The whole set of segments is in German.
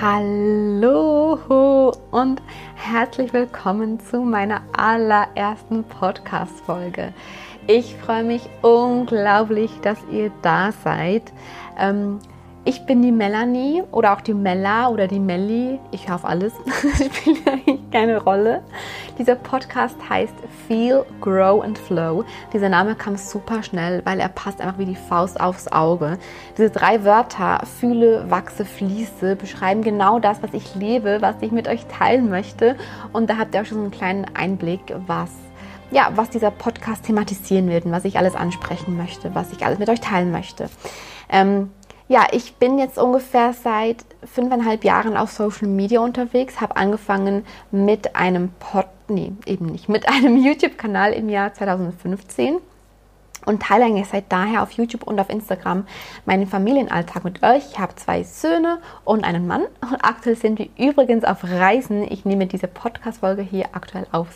Hallo und herzlich willkommen zu meiner allerersten Podcast-Folge. Ich freue mich unglaublich, dass ihr da seid. Ähm, ich bin die Melanie oder auch die Mella oder die Melli. Ich hoffe alles. Spielt eigentlich keine Rolle. Dieser Podcast heißt Feel, Grow and Flow. Dieser Name kam super schnell, weil er passt einfach wie die Faust aufs Auge. Diese drei Wörter, fühle, wachse, fließe, beschreiben genau das, was ich lebe, was ich mit euch teilen möchte. Und da habt ihr auch schon so einen kleinen Einblick, was ja, was dieser Podcast thematisieren wird und was ich alles ansprechen möchte, was ich alles mit euch teilen möchte. Ähm, ja, ich bin jetzt ungefähr seit fünfeinhalb Jahren auf Social Media unterwegs, habe angefangen mit einem Pod, nee, eben nicht, mit einem YouTube-Kanal im Jahr 2015 und teile eigentlich seit daher auf YouTube und auf Instagram meinen Familienalltag mit euch. Ich habe zwei Söhne und einen Mann und aktuell sind wir übrigens auf Reisen. Ich nehme diese Podcast-Folge hier aktuell aus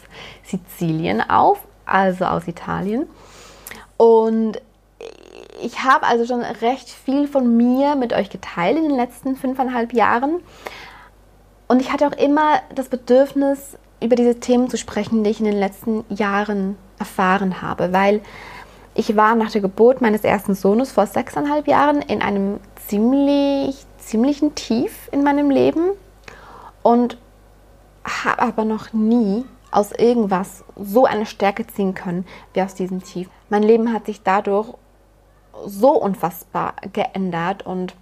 Sizilien auf, also aus Italien. Und ich habe also schon recht viel von mir mit euch geteilt in den letzten fünfeinhalb Jahren. Und ich hatte auch immer das Bedürfnis, über diese Themen zu sprechen, die ich in den letzten Jahren erfahren habe, weil ich war nach der Geburt meines ersten Sohnes vor sechseinhalb Jahren in einem ziemlich, ziemlichen Tief in meinem Leben und habe aber noch nie aus irgendwas so eine Stärke ziehen können wie aus diesem Tief. Mein Leben hat sich dadurch so unfassbar geändert und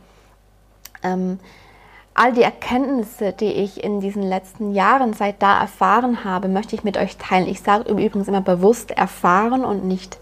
ähm, all die Erkenntnisse, die ich in diesen letzten Jahren seit da erfahren habe, möchte ich mit euch teilen. Ich sage übrigens immer bewusst erfahren und nicht,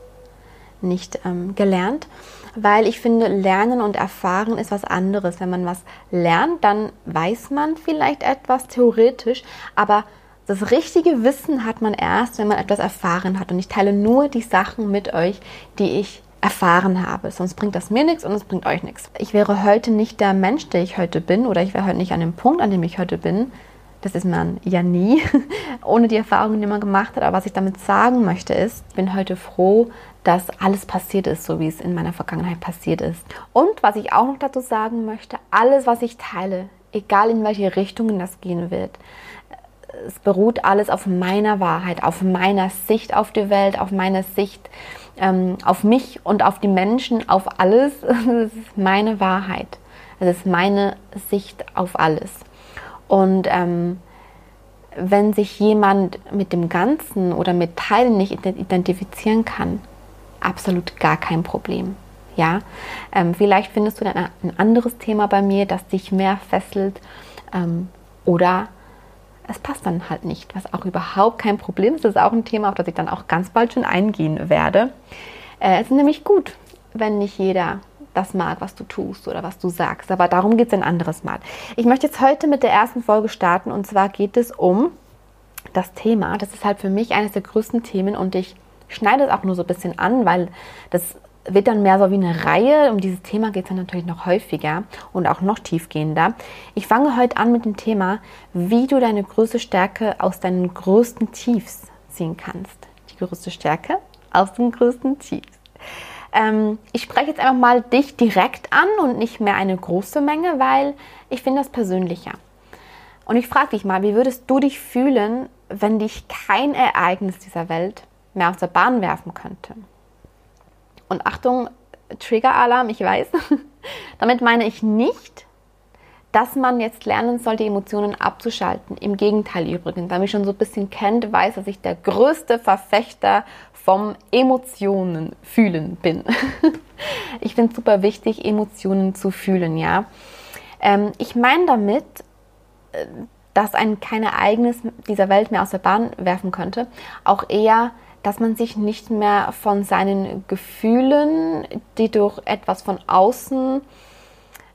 nicht ähm, gelernt, weil ich finde, Lernen und Erfahren ist was anderes. Wenn man was lernt, dann weiß man vielleicht etwas theoretisch, aber das richtige Wissen hat man erst, wenn man etwas erfahren hat. Und ich teile nur die Sachen mit euch, die ich erfahren habe. Sonst bringt das mir nichts und es bringt euch nichts. Ich wäre heute nicht der Mensch, der ich heute bin, oder ich wäre heute nicht an dem Punkt, an dem ich heute bin. Das ist man ja nie, ohne die Erfahrungen, die man gemacht hat. Aber was ich damit sagen möchte, ist, ich bin heute froh, dass alles passiert ist, so wie es in meiner Vergangenheit passiert ist. Und was ich auch noch dazu sagen möchte, alles, was ich teile, egal in welche Richtungen das gehen wird, es beruht alles auf meiner Wahrheit, auf meiner Sicht auf die Welt, auf meiner Sicht ähm, auf mich und auf die Menschen, auf alles. Das ist meine Wahrheit. Das ist meine Sicht auf alles. Und ähm, wenn sich jemand mit dem Ganzen oder mit Teilen nicht identifizieren kann, absolut gar kein Problem. Ja, ähm, vielleicht findest du dann ein anderes Thema bei mir, das dich mehr fesselt ähm, oder es passt dann halt nicht, was auch überhaupt kein Problem ist. Das ist auch ein Thema, auf das ich dann auch ganz bald schon eingehen werde. Äh, es ist nämlich gut, wenn nicht jeder das mag, was du tust oder was du sagst. Aber darum geht es ein anderes Mal. Ich möchte jetzt heute mit der ersten Folge starten und zwar geht es um das Thema. Das ist halt für mich eines der größten Themen und ich schneide es auch nur so ein bisschen an, weil das wird dann mehr so wie eine Reihe. Um dieses Thema geht es dann natürlich noch häufiger und auch noch tiefgehender. Ich fange heute an mit dem Thema, wie du deine größte Stärke aus deinen größten Tiefs ziehen kannst. Die größte Stärke aus den größten Tiefs. Ähm, ich spreche jetzt einfach mal dich direkt an und nicht mehr eine große Menge, weil ich finde das persönlicher. Und ich frage dich mal, wie würdest du dich fühlen, wenn dich kein Ereignis dieser Welt mehr aus der Bahn werfen könnte? Und Achtung, Trigger-Alarm, ich weiß. Damit meine ich nicht, dass man jetzt lernen soll, die Emotionen abzuschalten. Im Gegenteil übrigens. Wer mich schon so ein bisschen kennt, weiß, dass ich der größte Verfechter vom Emotionen fühlen bin. ich finde es super wichtig, Emotionen zu fühlen, ja. Ähm, ich meine damit, äh, dass ein kein Ereignis dieser Welt mehr aus der Bahn werfen könnte, auch eher dass man sich nicht mehr von seinen Gefühlen, die durch etwas von außen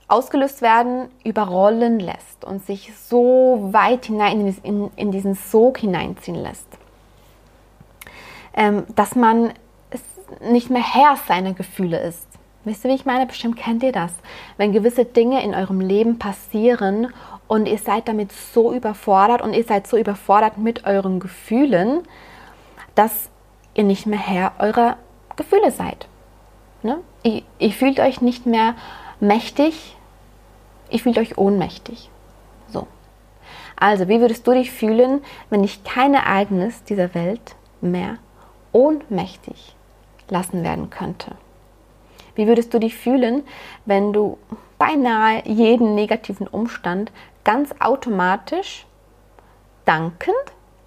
ausgelöst werden, überrollen lässt und sich so weit hinein in, in diesen Sog hineinziehen lässt. Ähm, dass man nicht mehr Herr seiner Gefühle ist. Wisst ihr, wie ich meine? Bestimmt kennt ihr das. Wenn gewisse Dinge in eurem Leben passieren und ihr seid damit so überfordert und ihr seid so überfordert mit euren Gefühlen, dass ihr nicht mehr Herr eurer Gefühle seid. Ne? Ihr, ihr fühlt euch nicht mehr mächtig, ihr fühlt euch ohnmächtig. So. Also, wie würdest du dich fühlen, wenn dich kein Ereignis dieser Welt mehr ohnmächtig lassen werden könnte? Wie würdest du dich fühlen, wenn du beinahe jeden negativen Umstand ganz automatisch dankend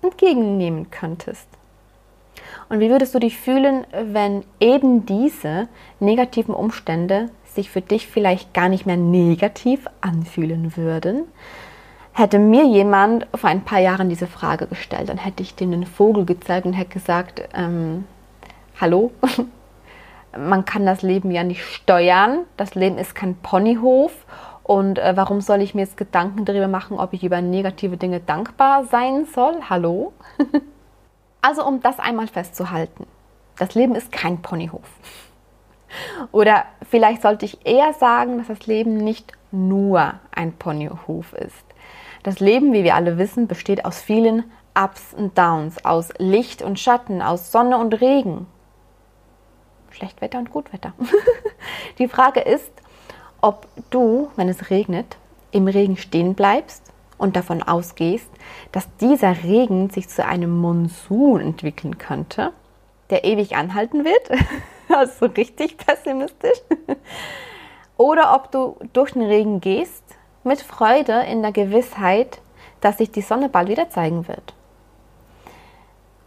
entgegennehmen könntest? Und wie würdest du dich fühlen, wenn eben diese negativen Umstände sich für dich vielleicht gar nicht mehr negativ anfühlen würden? Hätte mir jemand vor ein paar Jahren diese Frage gestellt, dann hätte ich dem den Vogel gezeigt und hätte gesagt, ähm, hallo, man kann das Leben ja nicht steuern. Das Leben ist kein Ponyhof. Und äh, warum soll ich mir jetzt Gedanken darüber machen, ob ich über negative Dinge dankbar sein soll? Hallo? also um das einmal festzuhalten. Das Leben ist kein Ponyhof. Oder vielleicht sollte ich eher sagen, dass das Leben nicht nur ein Ponyhof ist. Das Leben, wie wir alle wissen, besteht aus vielen Ups und Downs, aus Licht und Schatten, aus Sonne und Regen, Schlechtwetter und Gutwetter. Die Frage ist, ob du, wenn es regnet, im Regen stehen bleibst und davon ausgehst, dass dieser Regen sich zu einem Monsun entwickeln könnte, der ewig anhalten wird. also richtig pessimistisch. Oder ob du durch den Regen gehst mit Freude in der Gewissheit, dass sich die Sonne bald wieder zeigen wird.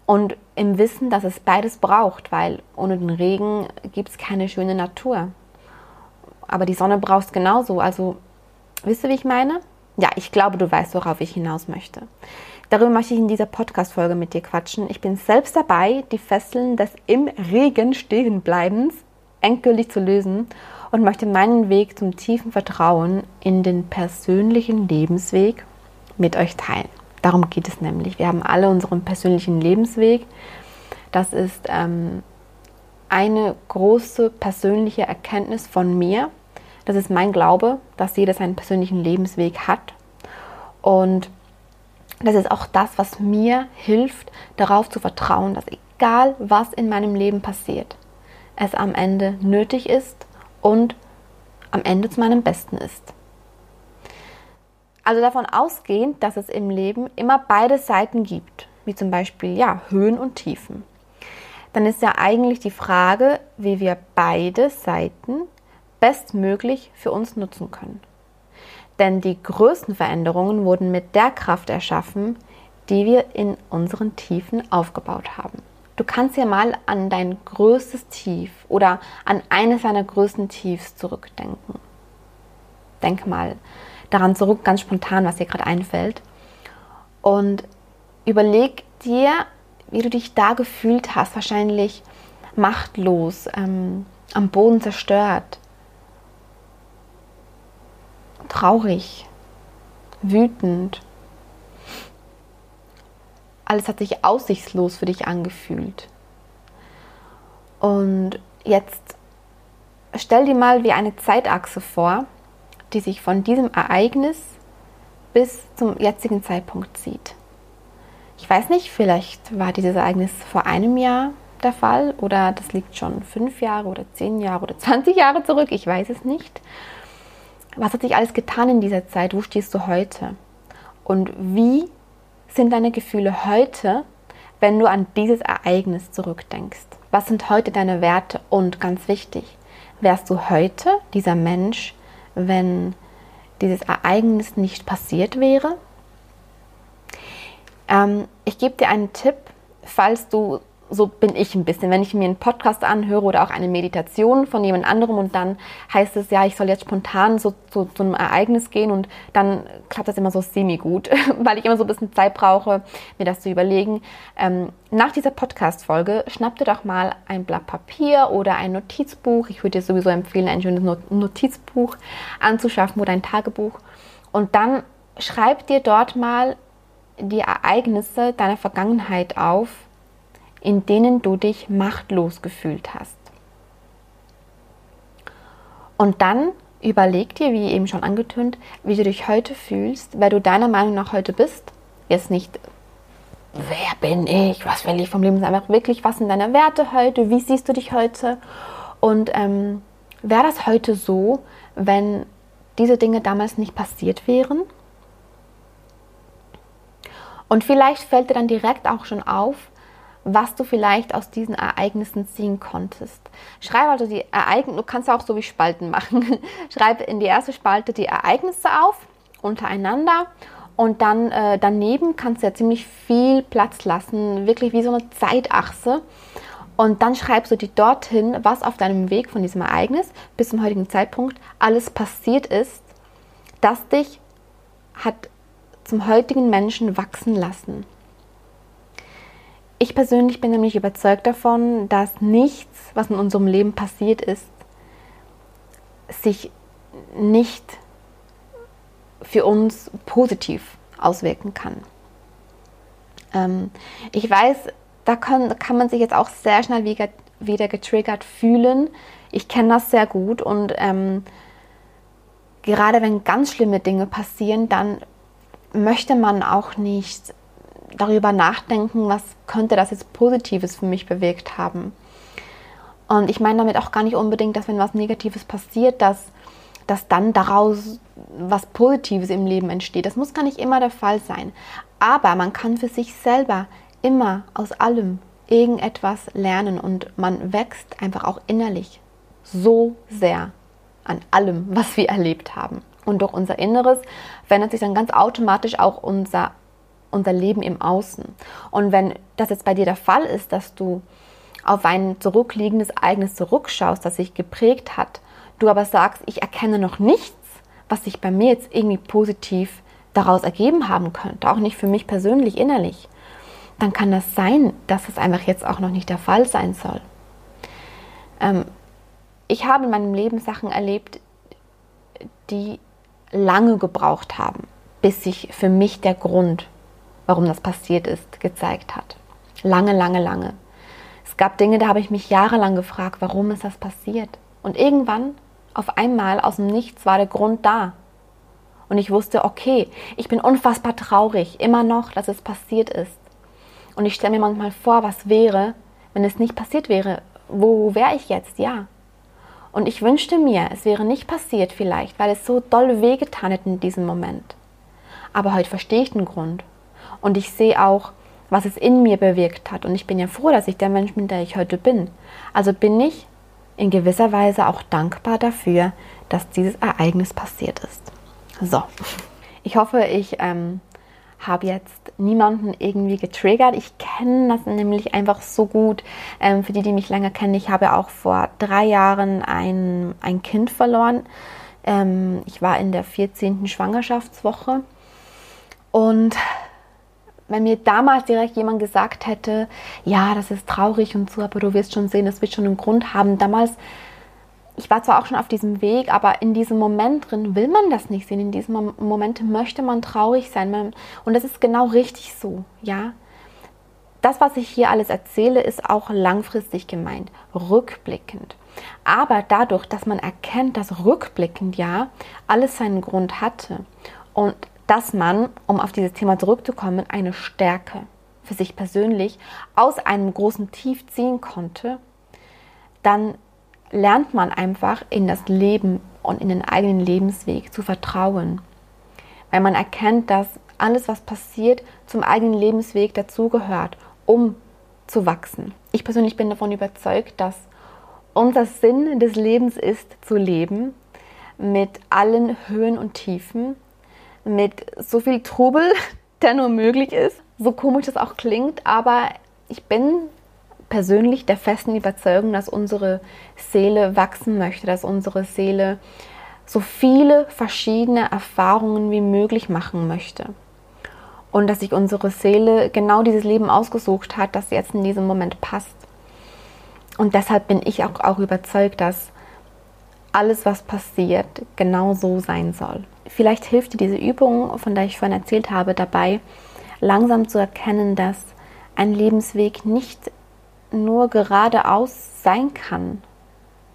Und im Wissen, dass es beides braucht, weil ohne den Regen gibt es keine schöne Natur. Aber die Sonne brauchst genauso. Also, wisst ihr, wie ich meine? Ja, ich glaube, du weißt, worauf ich hinaus möchte. Darüber möchte ich in dieser Podcast-Folge mit dir quatschen. Ich bin selbst dabei, die Fesseln des im Regen Stehenbleibens endgültig zu lösen und möchte meinen Weg zum tiefen Vertrauen in den persönlichen Lebensweg mit euch teilen. Darum geht es nämlich. Wir haben alle unseren persönlichen Lebensweg. Das ist ähm, eine große persönliche Erkenntnis von mir. Das ist mein Glaube, dass jeder seinen persönlichen Lebensweg hat. Und das ist auch das, was mir hilft, darauf zu vertrauen, dass egal was in meinem Leben passiert, es am Ende nötig ist und am Ende zu meinem Besten ist. Also davon ausgehend, dass es im Leben immer beide Seiten gibt, wie zum Beispiel ja, Höhen und Tiefen. Dann ist ja eigentlich die Frage, wie wir beide Seiten bestmöglich für uns nutzen können. Denn die größten Veränderungen wurden mit der Kraft erschaffen, die wir in unseren Tiefen aufgebaut haben. Du kannst ja mal an dein größtes Tief oder an eines deiner größten Tiefs zurückdenken. Denk mal daran zurück, ganz spontan, was dir gerade einfällt. Und überleg dir, wie du dich da gefühlt hast. Wahrscheinlich machtlos, ähm, am Boden zerstört, traurig, wütend. Alles hat sich aussichtslos für dich angefühlt. Und jetzt stell dir mal wie eine Zeitachse vor, die sich von diesem Ereignis bis zum jetzigen Zeitpunkt zieht. Ich weiß nicht, vielleicht war dieses Ereignis vor einem Jahr der Fall oder das liegt schon fünf Jahre oder zehn Jahre oder 20 Jahre zurück, ich weiß es nicht. Was hat sich alles getan in dieser Zeit? Wo stehst du heute? Und wie sind deine Gefühle heute, wenn du an dieses Ereignis zurückdenkst? Was sind heute deine Werte? Und ganz wichtig, wärst du heute dieser Mensch, wenn dieses Ereignis nicht passiert wäre. Ähm, ich gebe dir einen Tipp, falls du so bin ich ein bisschen. Wenn ich mir einen Podcast anhöre oder auch eine Meditation von jemand anderem und dann heißt es, ja, ich soll jetzt spontan so zu, zu einem Ereignis gehen und dann klappt das immer so semi-gut, weil ich immer so ein bisschen Zeit brauche, mir das zu überlegen. Ähm, nach dieser Podcast-Folge schnapp dir doch mal ein Blatt Papier oder ein Notizbuch. Ich würde dir sowieso empfehlen, ein schönes Notizbuch anzuschaffen oder ein Tagebuch. Und dann schreib dir dort mal die Ereignisse deiner Vergangenheit auf, in denen du dich machtlos gefühlt hast. Und dann überleg dir, wie eben schon angetönt, wie du dich heute fühlst, wer du deiner Meinung nach heute bist. Jetzt nicht, wer bin ich, was will ich vom Leben, sondern einfach wirklich, was sind deine Werte heute, wie siehst du dich heute und ähm, wäre das heute so, wenn diese Dinge damals nicht passiert wären? Und vielleicht fällt dir dann direkt auch schon auf, was du vielleicht aus diesen Ereignissen ziehen konntest. Schreib also die Ereignisse, du kannst auch so wie Spalten machen. Schreib in die erste Spalte die Ereignisse auf, untereinander und dann äh, daneben kannst du ja ziemlich viel Platz lassen, wirklich wie so eine Zeitachse. Und dann schreibst du dir dorthin, was auf deinem Weg von diesem Ereignis bis zum heutigen Zeitpunkt alles passiert ist, das dich hat zum heutigen Menschen wachsen lassen. Ich persönlich bin nämlich überzeugt davon, dass nichts, was in unserem Leben passiert ist, sich nicht für uns positiv auswirken kann. Ähm, ich weiß, da kann, kann man sich jetzt auch sehr schnell wieder, wieder getriggert fühlen. Ich kenne das sehr gut und ähm, gerade wenn ganz schlimme Dinge passieren, dann möchte man auch nicht darüber nachdenken, was könnte das jetzt Positives für mich bewirkt haben. Und ich meine damit auch gar nicht unbedingt, dass wenn was Negatives passiert, dass, dass dann daraus was Positives im Leben entsteht. Das muss gar nicht immer der Fall sein. Aber man kann für sich selber immer aus allem irgendetwas lernen und man wächst einfach auch innerlich so sehr an allem, was wir erlebt haben. Und durch unser Inneres verändert sich dann ganz automatisch auch unser, unser Leben im Außen. Und wenn das jetzt bei dir der Fall ist, dass du auf ein zurückliegendes Ereignis zurückschaust, das sich geprägt hat, du aber sagst, ich erkenne noch nichts, was sich bei mir jetzt irgendwie positiv daraus ergeben haben könnte, auch nicht für mich persönlich innerlich, dann kann das sein, dass es einfach jetzt auch noch nicht der Fall sein soll. Ähm, ich habe in meinem Leben Sachen erlebt, die lange gebraucht haben, bis sich für mich der Grund, warum das passiert ist, gezeigt hat. Lange, lange, lange. Es gab Dinge, da habe ich mich jahrelang gefragt, warum ist das passiert? Und irgendwann, auf einmal, aus dem Nichts, war der Grund da. Und ich wusste, okay, ich bin unfassbar traurig, immer noch, dass es passiert ist. Und ich stelle mir manchmal vor, was wäre, wenn es nicht passiert wäre. Wo wäre ich jetzt? Ja. Und ich wünschte mir, es wäre nicht passiert vielleicht, weil es so doll wehgetan hätte in diesem Moment. Aber heute verstehe ich den Grund. Und ich sehe auch, was es in mir bewirkt hat. Und ich bin ja froh, dass ich der Mensch bin, der ich heute bin. Also bin ich in gewisser Weise auch dankbar dafür, dass dieses Ereignis passiert ist. So, ich hoffe, ich ähm, habe jetzt niemanden irgendwie getriggert. Ich kenne das nämlich einfach so gut. Ähm, für die, die mich länger kennen, ich habe auch vor drei Jahren ein, ein Kind verloren. Ähm, ich war in der 14. Schwangerschaftswoche. Und wenn mir damals direkt jemand gesagt hätte, ja, das ist traurig und so, aber du wirst schon sehen, das wird schon einen Grund haben. Damals ich war zwar auch schon auf diesem Weg, aber in diesem Moment drin will man das nicht sehen. In diesem Moment möchte man traurig sein. Und das ist genau richtig so, ja. Das, was ich hier alles erzähle, ist auch langfristig gemeint, rückblickend. Aber dadurch, dass man erkennt, dass rückblickend ja alles seinen Grund hatte und dass man, um auf dieses Thema zurückzukommen, eine Stärke für sich persönlich aus einem großen Tief ziehen konnte, dann lernt man einfach in das Leben und in den eigenen Lebensweg zu vertrauen. Weil man erkennt, dass alles, was passiert, zum eigenen Lebensweg dazugehört, um zu wachsen. Ich persönlich bin davon überzeugt, dass unser Sinn des Lebens ist, zu leben, mit allen Höhen und Tiefen, mit so viel Trubel, der nur möglich ist. So komisch das auch klingt, aber ich bin persönlich der festen Überzeugung, dass unsere Seele wachsen möchte, dass unsere Seele so viele verschiedene Erfahrungen wie möglich machen möchte. Und dass sich unsere Seele genau dieses Leben ausgesucht hat, das jetzt in diesem Moment passt. Und deshalb bin ich auch, auch überzeugt, dass alles, was passiert, genau so sein soll. Vielleicht hilft dir diese Übung, von der ich vorhin erzählt habe, dabei, langsam zu erkennen, dass ein Lebensweg nicht nur geradeaus sein kann.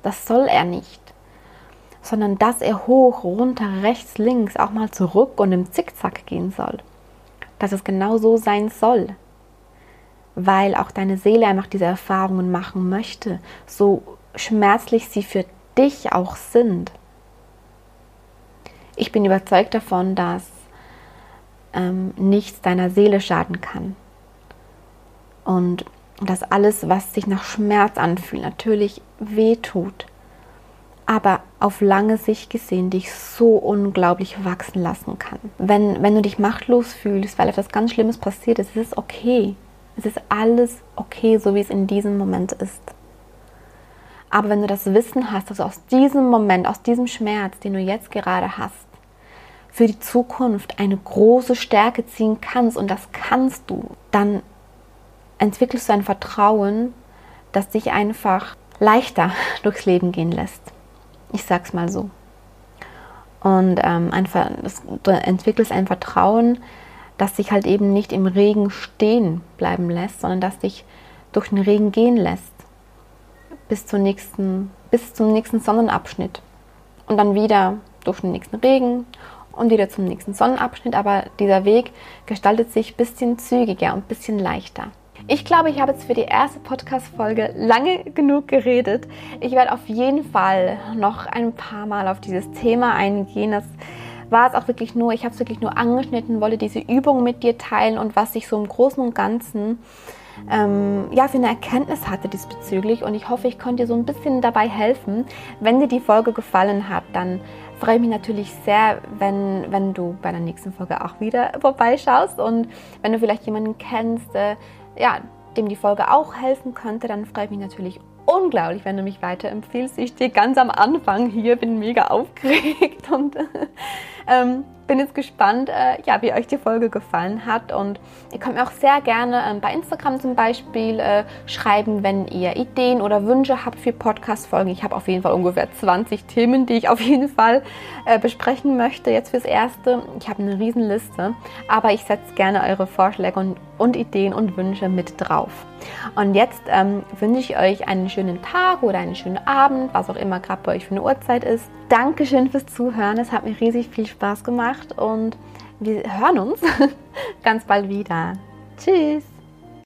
Das soll er nicht. sondern dass er hoch, runter, rechts, links, auch mal zurück und im Zickzack gehen soll. Dass es genau so sein soll. Weil auch deine Seele einfach diese Erfahrungen machen möchte, so schmerzlich sie für dich auch sind. Ich bin überzeugt davon, dass ähm, nichts deiner Seele schaden kann. Und dass alles, was sich nach Schmerz anfühlt, natürlich wehtut, aber auf lange Sicht gesehen dich so unglaublich wachsen lassen kann. Wenn, wenn du dich machtlos fühlst, weil etwas ganz Schlimmes passiert ist, ist es okay. Es ist alles okay, so wie es in diesem Moment ist. Aber wenn du das Wissen hast, dass du aus diesem Moment, aus diesem Schmerz, den du jetzt gerade hast, für die Zukunft eine große Stärke ziehen kannst und das kannst du, dann entwickelst du ein Vertrauen, das dich einfach leichter durchs Leben gehen lässt. Ich sag's mal so. Und ähm, einfach, das, du entwickelst ein Vertrauen, das sich halt eben nicht im Regen stehen bleiben lässt, sondern das dich durch den Regen gehen lässt. Bis, zur nächsten, bis zum nächsten Sonnenabschnitt. Und dann wieder durch den nächsten Regen und wieder zum nächsten Sonnenabschnitt. Aber dieser Weg gestaltet sich ein bisschen zügiger und ein bisschen leichter. Ich glaube, ich habe jetzt für die erste Podcast-Folge lange genug geredet. Ich werde auf jeden Fall noch ein paar Mal auf dieses Thema eingehen. Das war es auch wirklich nur, ich habe es wirklich nur angeschnitten, wollte diese Übung mit dir teilen und was ich so im Großen und Ganzen ähm, ja, für eine Erkenntnis hatte diesbezüglich. Und ich hoffe, ich konnte dir so ein bisschen dabei helfen. Wenn dir die Folge gefallen hat, dann freue ich mich natürlich sehr, wenn, wenn du bei der nächsten Folge auch wieder vorbeischaust und wenn du vielleicht jemanden kennst, äh, ja, dem die Folge auch helfen könnte, dann freue ich mich natürlich unglaublich, wenn du mich weiterempfiehlst. Ich stehe ganz am Anfang hier, bin mega aufgeregt und ähm, bin jetzt gespannt, äh, ja, wie euch die Folge gefallen hat. Und ihr könnt mir auch sehr gerne ähm, bei Instagram zum Beispiel äh, schreiben, wenn ihr Ideen oder Wünsche habt für Podcast-Folgen. Ich habe auf jeden Fall ungefähr 20 Themen, die ich auf jeden Fall äh, besprechen möchte. Jetzt fürs Erste. Ich habe eine Riesenliste, aber ich setze gerne eure Vorschläge und, und Ideen und Wünsche mit drauf. Und jetzt ähm, wünsche ich euch einen schönen Tag oder einen schönen Abend, was auch immer gerade bei euch für eine Uhrzeit ist. Dankeschön fürs Zuhören. Es hat mir riesig viel Spaß gemacht und wir hören uns ganz bald wieder. Tschüss!